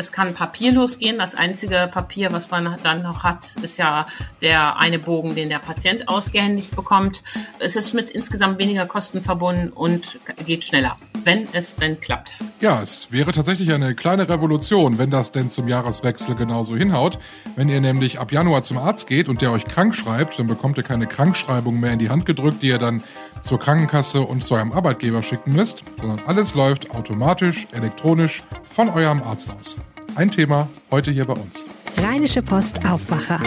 Es kann papierlos gehen. Das einzige Papier, was man dann noch hat, ist ja der eine Bogen, den der Patient ausgehändigt bekommt. Es ist mit insgesamt weniger Kosten verbunden und geht schneller, wenn es denn klappt. Ja, es wäre tatsächlich eine kleine Revolution, wenn das denn zum Jahreswechsel genauso hinhaut. Wenn ihr nämlich ab Januar zum Arzt geht und der euch krank schreibt, dann bekommt ihr keine Krankschreibung mehr in die Hand gedrückt, die ihr dann zur Krankenkasse und zu eurem Arbeitgeber schicken müsst, sondern alles läuft automatisch, elektronisch von eurem Arzt aus. Ein Thema heute hier bei uns. Rheinische Post Aufwacher.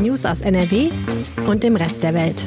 News aus NRW und dem Rest der Welt.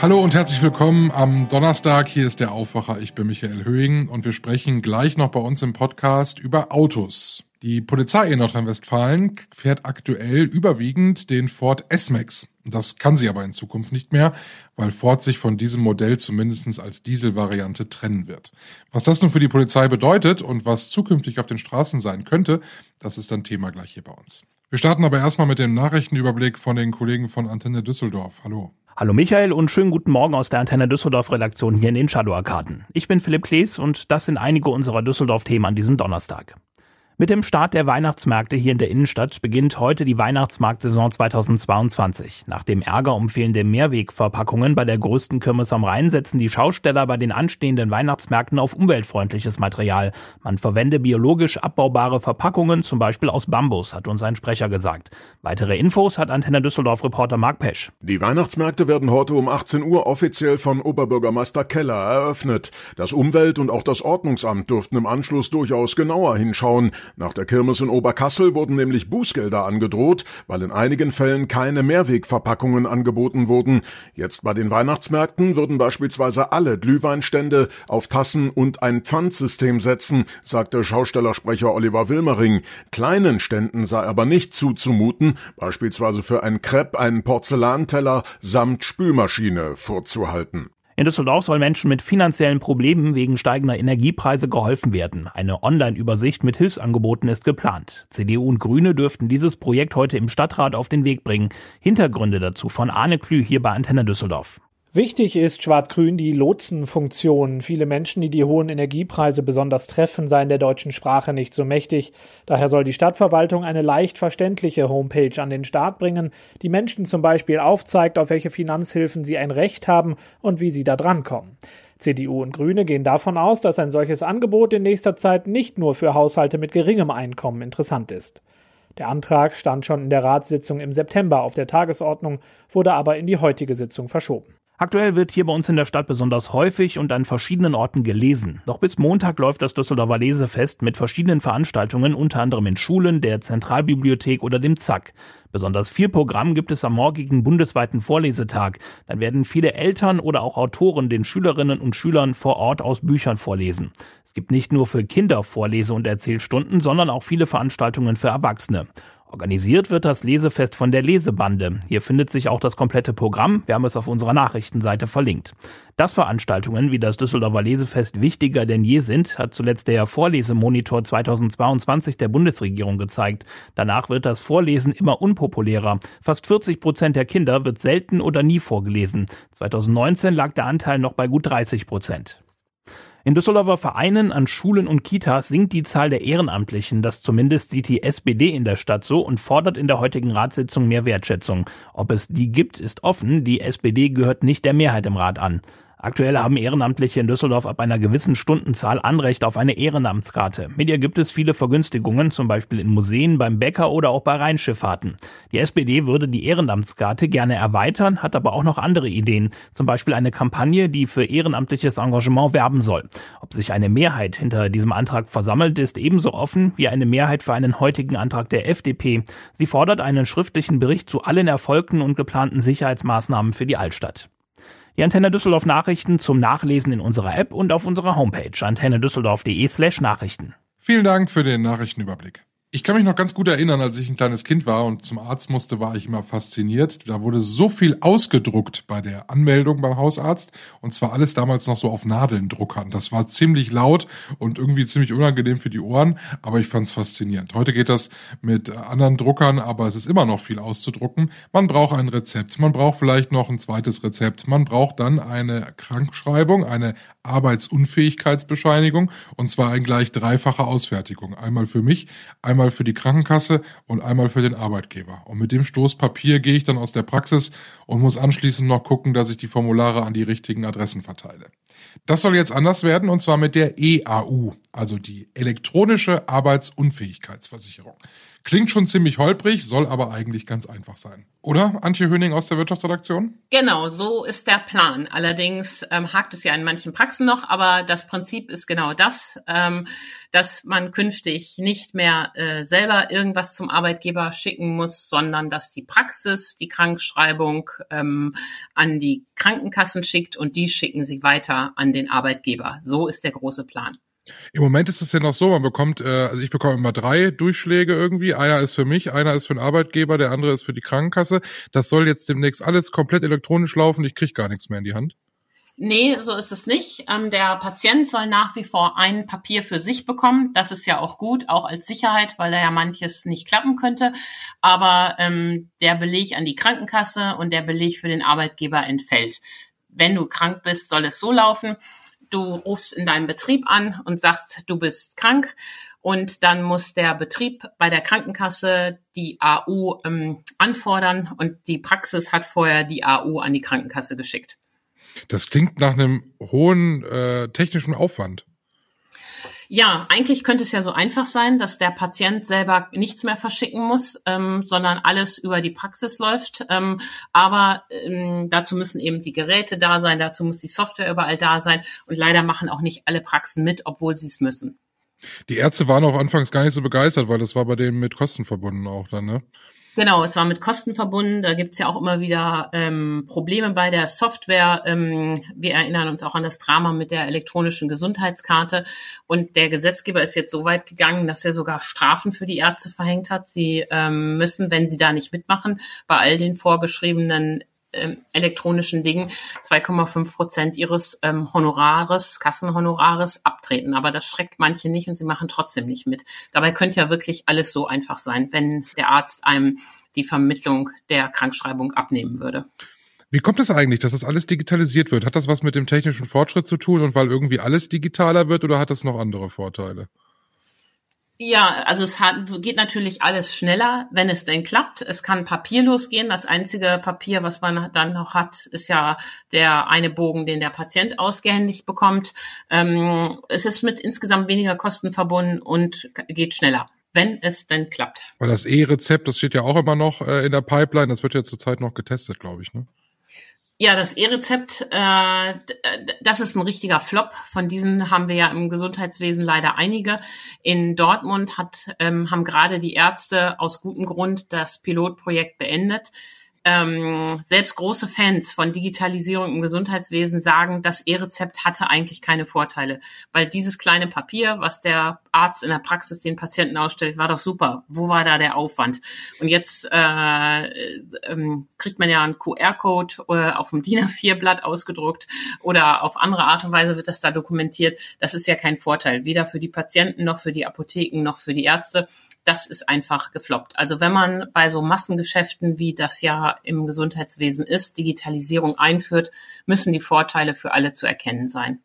Hallo und herzlich willkommen am Donnerstag. Hier ist der Aufwacher. Ich bin Michael Höhing und wir sprechen gleich noch bei uns im Podcast über Autos. Die Polizei in Nordrhein-Westfalen fährt aktuell überwiegend den Ford S-Max. Das kann sie aber in Zukunft nicht mehr, weil Ford sich von diesem Modell zumindest als Dieselvariante trennen wird. Was das nun für die Polizei bedeutet und was zukünftig auf den Straßen sein könnte, das ist dann Thema gleich hier bei uns. Wir starten aber erstmal mit dem Nachrichtenüberblick von den Kollegen von Antenne Düsseldorf. Hallo. Hallo Michael und schönen guten Morgen aus der Antenne Düsseldorf Redaktion hier in den Shadow Arkaden. Ich bin Philipp Klees und das sind einige unserer Düsseldorf Themen an diesem Donnerstag. Mit dem Start der Weihnachtsmärkte hier in der Innenstadt beginnt heute die Weihnachtsmarktsaison 2022. Nach dem Ärger um fehlende Mehrwegverpackungen bei der größten Kirmes am Rhein setzen die Schausteller bei den anstehenden Weihnachtsmärkten auf umweltfreundliches Material. Man verwende biologisch abbaubare Verpackungen, zum Beispiel aus Bambus, hat uns ein Sprecher gesagt. Weitere Infos hat Antenne Düsseldorf-Reporter Mark Pesch. Die Weihnachtsmärkte werden heute um 18 Uhr offiziell von Oberbürgermeister Keller eröffnet. Das Umwelt- und auch das Ordnungsamt dürften im Anschluss durchaus genauer hinschauen. Nach der Kirmes in Oberkassel wurden nämlich Bußgelder angedroht, weil in einigen Fällen keine Mehrwegverpackungen angeboten wurden. Jetzt bei den Weihnachtsmärkten würden beispielsweise alle Glühweinstände auf Tassen und ein Pfandsystem setzen, sagte Schaustellersprecher Oliver Wilmering. Kleinen Ständen sei aber nicht zuzumuten, beispielsweise für ein Crepe einen Porzellanteller samt Spülmaschine vorzuhalten. In Düsseldorf soll Menschen mit finanziellen Problemen wegen steigender Energiepreise geholfen werden. Eine Online-Übersicht mit Hilfsangeboten ist geplant. CDU und Grüne dürften dieses Projekt heute im Stadtrat auf den Weg bringen. Hintergründe dazu von Arne Klü hier bei Antenne Düsseldorf. Wichtig ist Schwarz-Grün die Lotsenfunktion. Viele Menschen, die die hohen Energiepreise besonders treffen, seien der deutschen Sprache nicht so mächtig. Daher soll die Stadtverwaltung eine leicht verständliche Homepage an den Start bringen, die Menschen zum Beispiel aufzeigt, auf welche Finanzhilfen sie ein Recht haben und wie sie da drankommen. CDU und Grüne gehen davon aus, dass ein solches Angebot in nächster Zeit nicht nur für Haushalte mit geringem Einkommen interessant ist. Der Antrag stand schon in der Ratssitzung im September auf der Tagesordnung, wurde aber in die heutige Sitzung verschoben. Aktuell wird hier bei uns in der Stadt besonders häufig und an verschiedenen Orten gelesen. Noch bis Montag läuft das Düsseldorfer Lesefest mit verschiedenen Veranstaltungen, unter anderem in Schulen, der Zentralbibliothek oder dem ZAK. Besonders viel Programm gibt es am morgigen bundesweiten Vorlesetag. Dann werden viele Eltern oder auch Autoren den Schülerinnen und Schülern vor Ort aus Büchern vorlesen. Es gibt nicht nur für Kinder Vorlese- und Erzählstunden, sondern auch viele Veranstaltungen für Erwachsene. Organisiert wird das Lesefest von der Lesebande. Hier findet sich auch das komplette Programm. Wir haben es auf unserer Nachrichtenseite verlinkt. Dass Veranstaltungen wie das Düsseldorfer Lesefest wichtiger denn je sind, hat zuletzt der Vorlesemonitor 2022 der Bundesregierung gezeigt. Danach wird das Vorlesen immer unpopulärer. Fast 40 Prozent der Kinder wird selten oder nie vorgelesen. 2019 lag der Anteil noch bei gut 30 Prozent. In Düsseldorfer Vereinen, an Schulen und Kitas sinkt die Zahl der Ehrenamtlichen. Das zumindest sieht die SPD in der Stadt so und fordert in der heutigen Ratssitzung mehr Wertschätzung. Ob es die gibt, ist offen. Die SPD gehört nicht der Mehrheit im Rat an. Aktuell haben Ehrenamtliche in Düsseldorf ab einer gewissen Stundenzahl Anrecht auf eine Ehrenamtskarte. Mit ihr gibt es viele Vergünstigungen, zum Beispiel in Museen, beim Bäcker oder auch bei Rheinschifffahrten. Die SPD würde die Ehrenamtskarte gerne erweitern, hat aber auch noch andere Ideen. Zum Beispiel eine Kampagne, die für ehrenamtliches Engagement werben soll. Ob sich eine Mehrheit hinter diesem Antrag versammelt, ist ebenso offen wie eine Mehrheit für einen heutigen Antrag der FDP. Sie fordert einen schriftlichen Bericht zu allen erfolgten und geplanten Sicherheitsmaßnahmen für die Altstadt. Die Antenne Düsseldorf Nachrichten zum Nachlesen in unserer App und auf unserer Homepage antennedüsseldorf.de slash Nachrichten. Vielen Dank für den Nachrichtenüberblick. Ich kann mich noch ganz gut erinnern, als ich ein kleines Kind war und zum Arzt musste, war ich immer fasziniert. Da wurde so viel ausgedruckt bei der Anmeldung beim Hausarzt und zwar alles damals noch so auf Nadeldruckern. Das war ziemlich laut und irgendwie ziemlich unangenehm für die Ohren, aber ich fand es faszinierend. Heute geht das mit anderen Druckern, aber es ist immer noch viel auszudrucken. Man braucht ein Rezept, man braucht vielleicht noch ein zweites Rezept, man braucht dann eine Krankschreibung, eine Arbeitsunfähigkeitsbescheinigung und zwar in gleich dreifacher Ausfertigung. Einmal für mich, einmal einmal für die Krankenkasse und einmal für den Arbeitgeber. Und mit dem Stoßpapier gehe ich dann aus der Praxis und muss anschließend noch gucken, dass ich die Formulare an die richtigen Adressen verteile. Das soll jetzt anders werden und zwar mit der EAU, also die elektronische Arbeitsunfähigkeitsversicherung. Klingt schon ziemlich holprig, soll aber eigentlich ganz einfach sein. Oder, Antje Höning aus der Wirtschaftsredaktion? Genau, so ist der Plan. Allerdings ähm, hakt es ja in manchen Praxen noch, aber das Prinzip ist genau das, ähm, dass man künftig nicht mehr äh, selber irgendwas zum Arbeitgeber schicken muss, sondern dass die Praxis die Krankschreibung ähm, an die Krankenkassen schickt und die schicken sie weiter an den Arbeitgeber. So ist der große Plan. Im Moment ist es ja noch so, man bekommt, äh, also ich bekomme immer drei Durchschläge irgendwie. Einer ist für mich, einer ist für den Arbeitgeber, der andere ist für die Krankenkasse. Das soll jetzt demnächst alles komplett elektronisch laufen. Ich kriege gar nichts mehr in die Hand. Nee, so ist es nicht. Ähm, der Patient soll nach wie vor ein Papier für sich bekommen. Das ist ja auch gut, auch als Sicherheit, weil da ja manches nicht klappen könnte. Aber ähm, der Beleg an die Krankenkasse und der Beleg für den Arbeitgeber entfällt. Wenn du krank bist, soll es so laufen Du rufst in deinem Betrieb an und sagst, du bist krank und dann muss der Betrieb bei der Krankenkasse die AU ähm, anfordern und die Praxis hat vorher die AU an die Krankenkasse geschickt. Das klingt nach einem hohen äh, technischen Aufwand. Ja, eigentlich könnte es ja so einfach sein, dass der Patient selber nichts mehr verschicken muss, ähm, sondern alles über die Praxis läuft. Ähm, aber ähm, dazu müssen eben die Geräte da sein, dazu muss die Software überall da sein. Und leider machen auch nicht alle Praxen mit, obwohl sie es müssen. Die Ärzte waren auch anfangs gar nicht so begeistert, weil das war bei denen mit Kosten verbunden auch dann, ne? Genau, es war mit Kosten verbunden. Da gibt's ja auch immer wieder ähm, Probleme bei der Software. Ähm, wir erinnern uns auch an das Drama mit der elektronischen Gesundheitskarte. Und der Gesetzgeber ist jetzt so weit gegangen, dass er sogar Strafen für die Ärzte verhängt hat. Sie ähm, müssen, wenn sie da nicht mitmachen, bei all den vorgeschriebenen ähm, elektronischen Dingen 2,5 Prozent ihres ähm, Honorares, Kassenhonorares abtreten. Aber das schreckt manche nicht und sie machen trotzdem nicht mit. Dabei könnte ja wirklich alles so einfach sein, wenn der Arzt einem die Vermittlung der Krankschreibung abnehmen würde. Wie kommt es eigentlich, dass das alles digitalisiert wird? Hat das was mit dem technischen Fortschritt zu tun und weil irgendwie alles digitaler wird oder hat das noch andere Vorteile? Ja, also es hat, geht natürlich alles schneller, wenn es denn klappt. Es kann papierlos gehen. Das einzige Papier, was man dann noch hat, ist ja der eine Bogen, den der Patient ausgehändigt bekommt. Ähm, es ist mit insgesamt weniger Kosten verbunden und geht schneller wenn es denn klappt. Weil das E-Rezept, das steht ja auch immer noch äh, in der Pipeline, das wird ja zurzeit noch getestet, glaube ich, ne? Ja, das E-Rezept, äh, das ist ein richtiger Flop. Von diesen haben wir ja im Gesundheitswesen leider einige. In Dortmund hat, ähm, haben gerade die Ärzte aus gutem Grund das Pilotprojekt beendet ähm, selbst große Fans von Digitalisierung im Gesundheitswesen sagen, das E-Rezept hatte eigentlich keine Vorteile, weil dieses kleine Papier, was der Arzt in der Praxis den Patienten ausstellt, war doch super. Wo war da der Aufwand? Und jetzt äh, ähm, kriegt man ja einen QR-Code äh, auf dem DIN A4-Blatt ausgedruckt oder auf andere Art und Weise wird das da dokumentiert. Das ist ja kein Vorteil, weder für die Patienten noch für die Apotheken noch für die Ärzte das ist einfach gefloppt. Also wenn man bei so Massengeschäften, wie das ja im Gesundheitswesen ist, Digitalisierung einführt, müssen die Vorteile für alle zu erkennen sein.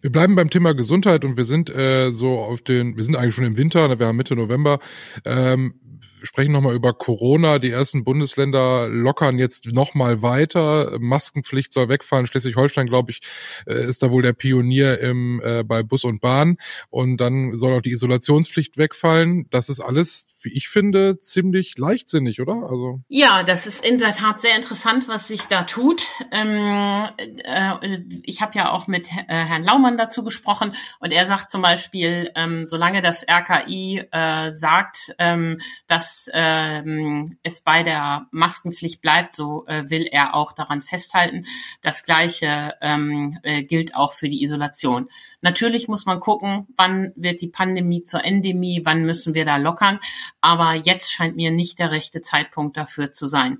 Wir bleiben beim Thema Gesundheit und wir sind äh, so auf den, wir sind eigentlich schon im Winter, wir haben Mitte November. Ähm, sprechen nochmal über Corona. Die ersten Bundesländer lockern jetzt nochmal weiter. Maskenpflicht soll wegfallen. Schleswig-Holstein, glaube ich, äh, ist da wohl der Pionier im, äh, bei Bus und Bahn. Und dann soll auch die Isolationspflicht wegfallen. Das ist alles, wie ich finde, ziemlich leichtsinnig, oder? Also ja, das ist in der Tat sehr interessant, was sich da tut. Ähm, äh, ich habe ja auch mit äh, Herrn Laumann dazu gesprochen und er sagt zum Beispiel, ähm, solange das RKI äh, sagt, ähm, dass ähm, es bei der Maskenpflicht bleibt, so äh, will er auch daran festhalten. Das Gleiche ähm, äh, gilt auch für die Isolation. Natürlich muss man gucken, wann wird die Pandemie zur Endemie, wann müssen wir da lockern. Aber jetzt scheint mir nicht der rechte Zeitpunkt dafür zu sein.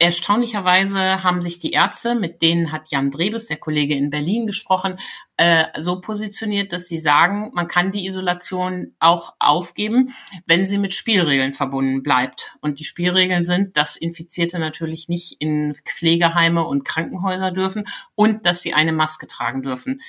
Erstaunlicherweise haben sich die Ärzte, mit denen hat Jan Drebes, der Kollege in Berlin, gesprochen, äh, so positioniert, dass sie sagen, man kann die Isolation auch aufgeben, wenn sie mit Spielregeln verbunden bleibt. Und die Spielregeln sind, dass Infizierte natürlich nicht in Pflegeheime und Krankenhäuser dürfen und dass sie eine Maske tragen dürfen.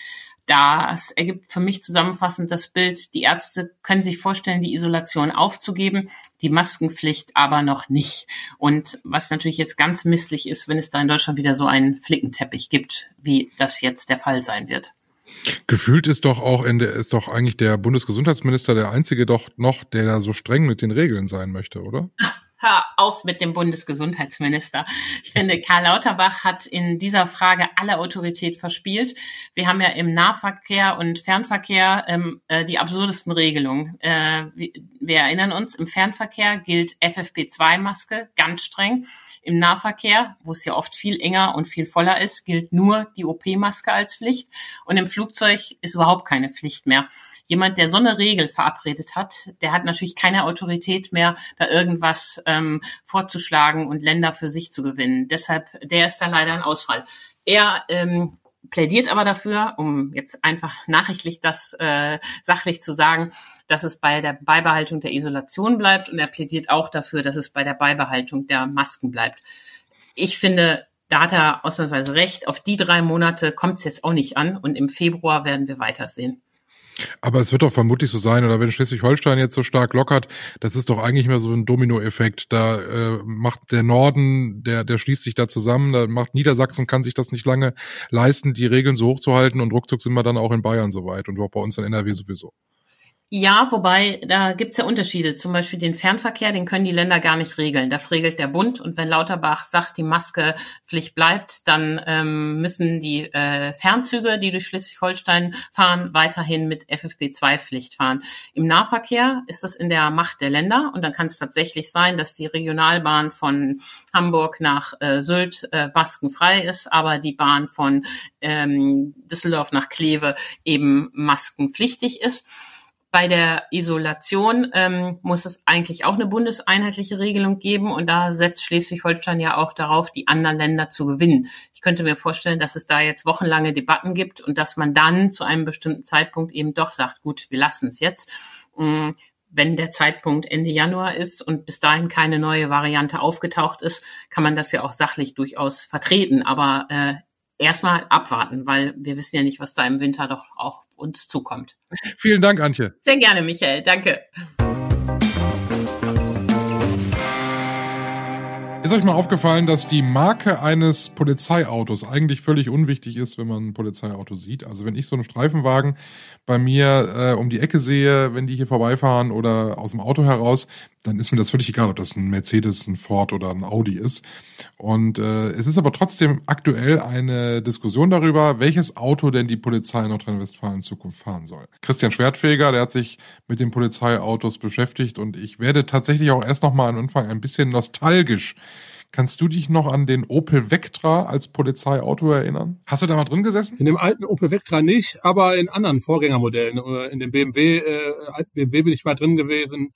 Das ergibt für mich zusammenfassend das Bild, die Ärzte können sich vorstellen, die Isolation aufzugeben, die Maskenpflicht aber noch nicht. Und was natürlich jetzt ganz misslich ist, wenn es da in Deutschland wieder so einen Flickenteppich gibt, wie das jetzt der Fall sein wird. Gefühlt ist doch auch in der, ist doch eigentlich der Bundesgesundheitsminister der einzige doch noch, der da so streng mit den Regeln sein möchte, oder? hör auf mit dem Bundesgesundheitsminister. Ich finde, Karl Lauterbach hat in dieser Frage alle Autorität verspielt. Wir haben ja im Nahverkehr und Fernverkehr ähm, äh, die absurdesten Regelungen. Äh, wir erinnern uns, im Fernverkehr gilt FFP2-Maske ganz streng. Im Nahverkehr, wo es ja oft viel enger und viel voller ist, gilt nur die OP-Maske als Pflicht. Und im Flugzeug ist überhaupt keine Pflicht mehr jemand, der so eine Regel verabredet hat, der hat natürlich keine Autorität mehr, da irgendwas ähm, vorzuschlagen und Länder für sich zu gewinnen. Deshalb, der ist da leider ein Ausfall. Er ähm, plädiert aber dafür, um jetzt einfach nachrichtlich das äh, sachlich zu sagen, dass es bei der Beibehaltung der Isolation bleibt und er plädiert auch dafür, dass es bei der Beibehaltung der Masken bleibt. Ich finde, da hat er ausnahmsweise recht. Auf die drei Monate kommt es jetzt auch nicht an und im Februar werden wir weitersehen. Aber es wird doch vermutlich so sein, oder wenn Schleswig-Holstein jetzt so stark lockert, das ist doch eigentlich mehr so ein Dominoeffekt. Da äh, macht der Norden, der, der schließt sich da zusammen, da macht Niedersachsen, kann sich das nicht lange leisten, die Regeln so hochzuhalten und ruckzuck sind wir dann auch in Bayern soweit und auch bei uns in NRW sowieso. Ja, wobei da gibt's ja Unterschiede. Zum Beispiel den Fernverkehr, den können die Länder gar nicht regeln. Das regelt der Bund. Und wenn Lauterbach sagt, die Maskepflicht bleibt, dann ähm, müssen die äh, Fernzüge, die durch Schleswig-Holstein fahren, weiterhin mit FFP2-Pflicht fahren. Im Nahverkehr ist das in der Macht der Länder. Und dann kann es tatsächlich sein, dass die Regionalbahn von Hamburg nach äh, Sylt äh, maskenfrei ist, aber die Bahn von ähm, Düsseldorf nach Kleve eben maskenpflichtig ist. Bei der Isolation ähm, muss es eigentlich auch eine bundeseinheitliche Regelung geben und da setzt Schleswig-Holstein ja auch darauf, die anderen Länder zu gewinnen. Ich könnte mir vorstellen, dass es da jetzt wochenlange Debatten gibt und dass man dann zu einem bestimmten Zeitpunkt eben doch sagt, gut, wir lassen es jetzt. Ähm, wenn der Zeitpunkt Ende Januar ist und bis dahin keine neue Variante aufgetaucht ist, kann man das ja auch sachlich durchaus vertreten. Aber äh, erstmal abwarten, weil wir wissen ja nicht, was da im Winter doch auch uns zukommt. Vielen Dank, Antje. Sehr gerne, Michael. Danke. Ist euch mal aufgefallen, dass die Marke eines Polizeiautos eigentlich völlig unwichtig ist, wenn man ein Polizeiauto sieht? Also wenn ich so einen Streifenwagen bei mir äh, um die Ecke sehe, wenn die hier vorbeifahren oder aus dem Auto heraus, dann ist mir das völlig egal, ob das ein Mercedes, ein Ford oder ein Audi ist. Und äh, es ist aber trotzdem aktuell eine Diskussion darüber, welches Auto denn die Polizei in Nordrhein-Westfalen in Zukunft fahren soll. Christian Schwertfeger, der hat sich mit den Polizeiautos beschäftigt und ich werde tatsächlich auch erst noch mal am Anfang ein bisschen nostalgisch Kannst du dich noch an den Opel Vectra als Polizeiauto erinnern? Hast du da mal drin gesessen? In dem alten Opel Vectra nicht, aber in anderen Vorgängermodellen. Äh, in dem BMW, äh, BMW bin ich mal drin gewesen.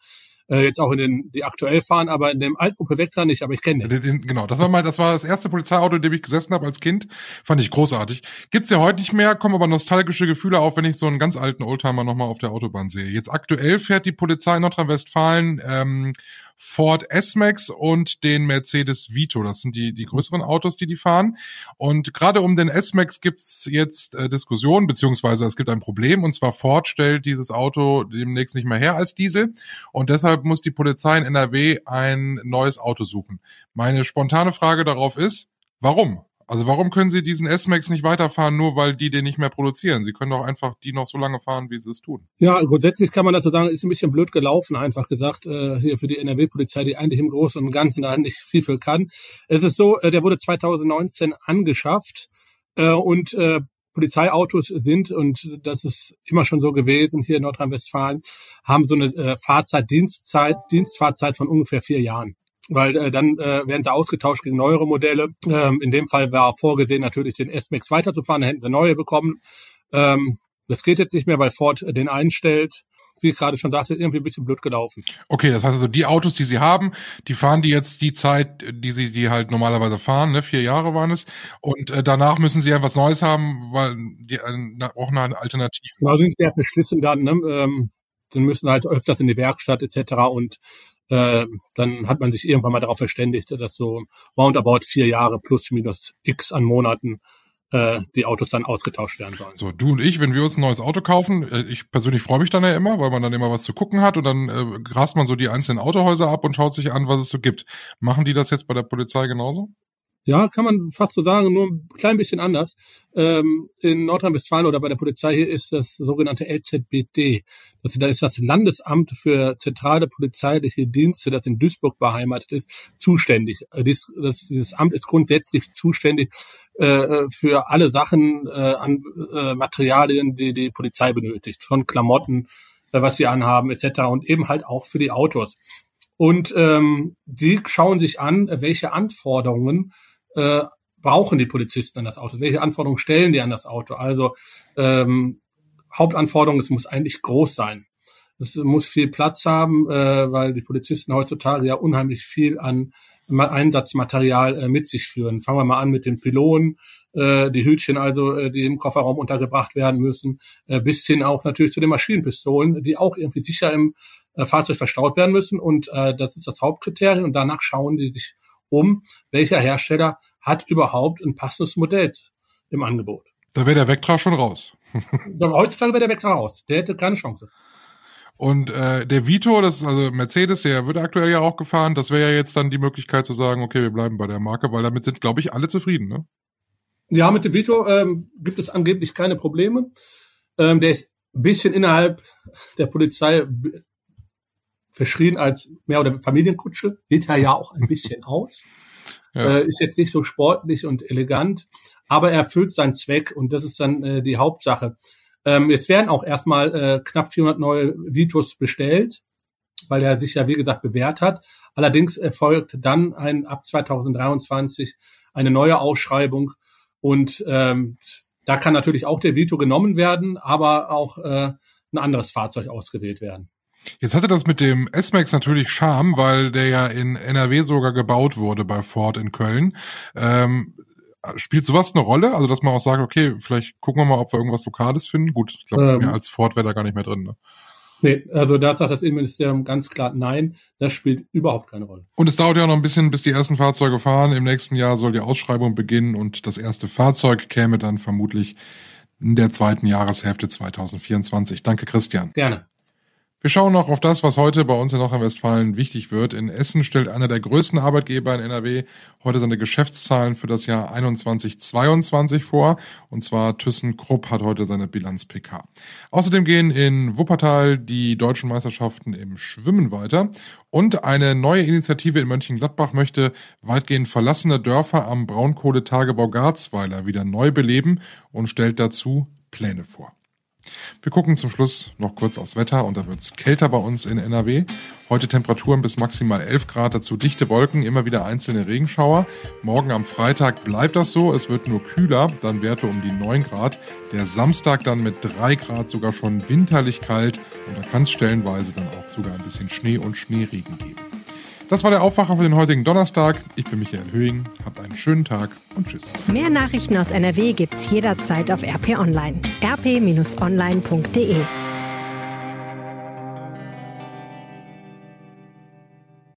Äh, jetzt auch in den, die aktuell fahren, aber in dem alten Opel Vectra nicht, aber ich kenne den. den. Genau, das war mal, das war das erste Polizeiauto, in dem ich gesessen habe als Kind. Fand ich großartig. Gibt's ja heute nicht mehr, kommen aber nostalgische Gefühle auf, wenn ich so einen ganz alten Oldtimer nochmal auf der Autobahn sehe. Jetzt aktuell fährt die Polizei in Nordrhein-Westfalen ähm, Ford S-Max und den Mercedes Vito. Das sind die, die größeren Autos, die die fahren. Und gerade um den S-Max gibt's jetzt äh, Diskussionen, beziehungsweise es gibt ein Problem. Und zwar Ford stellt dieses Auto demnächst nicht mehr her als Diesel. Und deshalb muss die Polizei in NRW ein neues Auto suchen. Meine spontane Frage darauf ist, warum? Also warum können Sie diesen S-Max nicht weiterfahren, nur weil die den nicht mehr produzieren? Sie können doch einfach die noch so lange fahren, wie sie es tun. Ja, grundsätzlich kann man dazu sagen, ist ein bisschen blöd gelaufen, einfach gesagt, äh, hier für die NRW-Polizei, die eigentlich im Großen und Ganzen da nicht viel für kann. Es ist so, äh, der wurde 2019 angeschafft äh, und äh, Polizeiautos sind, und das ist immer schon so gewesen hier in Nordrhein-Westfalen, haben so eine äh, Fahrzeit, Dienstzeit, Dienstfahrzeit von ungefähr vier Jahren weil äh, dann äh, werden sie ausgetauscht gegen neuere Modelle. Ähm, in dem Fall war vorgesehen, natürlich den S-Max weiterzufahren, dann hätten sie neue bekommen. Ähm, das geht jetzt nicht mehr, weil Ford den einstellt. Wie ich gerade schon sagte, irgendwie ein bisschen blöd gelaufen. Okay, das heißt also, die Autos, die sie haben, die fahren die jetzt die Zeit, die sie die halt normalerweise fahren, ne? vier Jahre waren es. Und äh, danach müssen sie ja was Neues haben, weil die äh, brauchen eine Alternative. Genau, sind sehr verschlissen dann. Ne? Ähm, dann müssen halt öfters in die Werkstatt etc. Und äh, dann hat man sich irgendwann mal darauf verständigt, dass so roundabout vier Jahre plus minus x an Monaten äh, die Autos dann ausgetauscht werden sollen. So, du und ich, wenn wir uns ein neues Auto kaufen, äh, ich persönlich freue mich dann ja immer, weil man dann immer was zu gucken hat und dann äh, grast man so die einzelnen Autohäuser ab und schaut sich an, was es so gibt. Machen die das jetzt bei der Polizei genauso? Ja, kann man fast so sagen, nur ein klein bisschen anders. Ähm, in Nordrhein-Westfalen oder bei der Polizei hier ist das sogenannte LZBD. Das, da ist das Landesamt für zentrale polizeiliche Dienste, das in Duisburg beheimatet ist, zuständig. Äh, dies, das, dieses Amt ist grundsätzlich zuständig äh, für alle Sachen äh, an äh, Materialien, die die Polizei benötigt, von Klamotten, äh, was sie anhaben etc. und eben halt auch für die Autos. Und ähm, die schauen sich an, welche Anforderungen äh, brauchen die Polizisten an das Auto? Welche Anforderungen stellen die an das Auto? Also ähm, Hauptanforderung, es muss eigentlich groß sein. Es muss viel Platz haben, äh, weil die Polizisten heutzutage ja unheimlich viel an Einsatzmaterial äh, mit sich führen. Fangen wir mal an mit den Pylonen, äh, die Hütchen also, äh, die im Kofferraum untergebracht werden müssen, äh, bis hin auch natürlich zu den Maschinenpistolen, die auch irgendwie sicher im äh, Fahrzeug verstaut werden müssen. Und äh, das ist das Hauptkriterium. Und danach schauen die sich um, welcher Hersteller hat überhaupt ein passendes Modell im Angebot. Da wäre der Vectra schon raus. Heutzutage wäre der Vectra raus. Der hätte keine Chance. Und äh, der Vito, das ist also Mercedes, der wird aktuell ja auch gefahren. Das wäre ja jetzt dann die Möglichkeit zu sagen, okay, wir bleiben bei der Marke, weil damit sind, glaube ich, alle zufrieden, ne? Ja, mit dem Vito ähm, gibt es angeblich keine Probleme. Ähm, der ist ein bisschen innerhalb der Polizei verschrien als mehr oder Familienkutsche. Sieht er ja auch ein bisschen aus. Ja. Äh, ist jetzt nicht so sportlich und elegant, aber er erfüllt seinen Zweck und das ist dann äh, die Hauptsache. Ähm, jetzt werden auch erstmal äh, knapp 400 neue Vitos bestellt, weil er sich ja wie gesagt bewährt hat. Allerdings erfolgt dann ein ab 2023 eine neue Ausschreibung und ähm, da kann natürlich auch der Vito genommen werden, aber auch äh, ein anderes Fahrzeug ausgewählt werden. Jetzt hatte das mit dem S-Max natürlich Charme, weil der ja in NRW sogar gebaut wurde bei Ford in Köln. Ähm, spielt sowas eine Rolle? Also, dass man auch sagt, okay, vielleicht gucken wir mal, ob wir irgendwas Lokales finden. Gut, ich glaube, ähm, mehr als Ford wäre da gar nicht mehr drin. Ne? Nee, also da sagt das Innenministerium ganz klar nein, das spielt überhaupt keine Rolle. Und es dauert ja noch ein bisschen, bis die ersten Fahrzeuge fahren. Im nächsten Jahr soll die Ausschreibung beginnen und das erste Fahrzeug käme dann vermutlich in der zweiten Jahreshälfte 2024. Danke, Christian. Gerne. Wir schauen noch auf das, was heute bei uns in Nordrhein-Westfalen wichtig wird. In Essen stellt einer der größten Arbeitgeber in NRW heute seine Geschäftszahlen für das Jahr 21-22 vor. Und zwar ThyssenKrupp hat heute seine Bilanz PK. Außerdem gehen in Wuppertal die deutschen Meisterschaften im Schwimmen weiter. Und eine neue Initiative in Mönchengladbach möchte weitgehend verlassene Dörfer am Braunkohletagebau Garzweiler wieder neu beleben und stellt dazu Pläne vor. Wir gucken zum Schluss noch kurz aufs Wetter und da wird es kälter bei uns in NRW. Heute Temperaturen bis maximal 11 Grad, dazu dichte Wolken, immer wieder einzelne Regenschauer. Morgen am Freitag bleibt das so, es wird nur kühler, dann Werte um die 9 Grad. Der Samstag dann mit 3 Grad sogar schon winterlich kalt und da kann es stellenweise dann auch sogar ein bisschen Schnee und Schneeregen geben. Das war der Aufwacher für den heutigen Donnerstag. Ich bin Michael Höhing. Habt einen schönen Tag und tschüss. Mehr Nachrichten aus NRW gibt's jederzeit auf RP Online. rp-online.de